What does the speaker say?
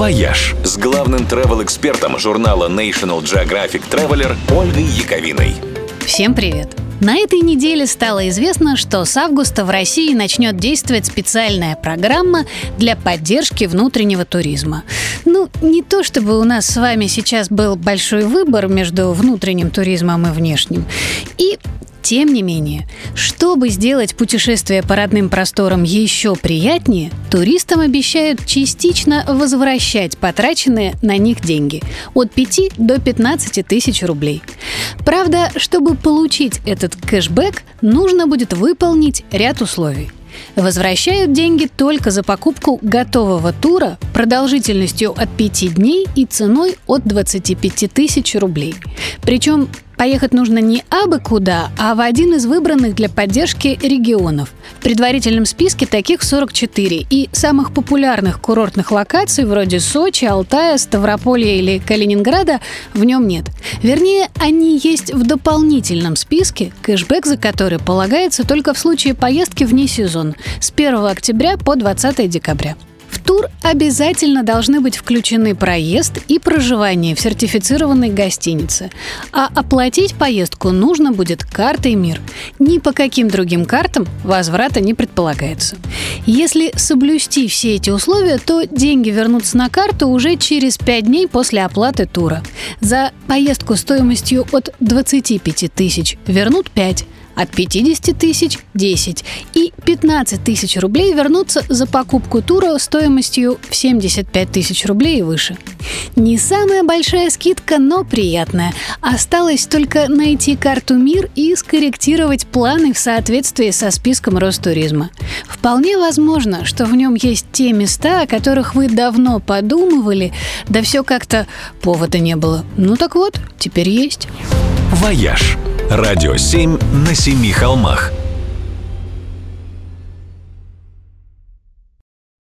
«Вояж» с главным travel-экспертом журнала National Geographic Traveler Ольгой Яковиной. Всем привет! На этой неделе стало известно, что с августа в России начнет действовать специальная программа для поддержки внутреннего туризма. Ну, не то чтобы у нас с вами сейчас был большой выбор между внутренним туризмом и внешним. И тем не менее, чтобы сделать путешествие по родным просторам еще приятнее, туристам обещают частично возвращать потраченные на них деньги от 5 до 15 тысяч рублей. Правда, чтобы получить этот кэшбэк, нужно будет выполнить ряд условий. Возвращают деньги только за покупку готового тура продолжительностью от 5 дней и ценой от 25 тысяч рублей. Причем Поехать нужно не абы куда, а в один из выбранных для поддержки регионов. В предварительном списке таких 44, и самых популярных курортных локаций вроде Сочи, Алтая, Ставрополья или Калининграда в нем нет. Вернее, они есть в дополнительном списке, кэшбэк за который полагается только в случае поездки вне сезон с 1 октября по 20 декабря тур обязательно должны быть включены проезд и проживание в сертифицированной гостинице. А оплатить поездку нужно будет картой МИР. Ни по каким другим картам возврата не предполагается. Если соблюсти все эти условия, то деньги вернутся на карту уже через 5 дней после оплаты тура. За поездку стоимостью от 25 тысяч вернут 5 от 50 тысяч – 10 и 15 тысяч рублей вернутся за покупку тура стоимостью в 75 тысяч рублей и выше. Не самая большая скидка, но приятная. Осталось только найти карту МИР и скорректировать планы в соответствии со списком Ростуризма. Вполне возможно, что в нем есть те места, о которых вы давно подумывали, да все как-то повода не было. Ну так вот, теперь есть. «Вояж» Радио 7 на семи холмах.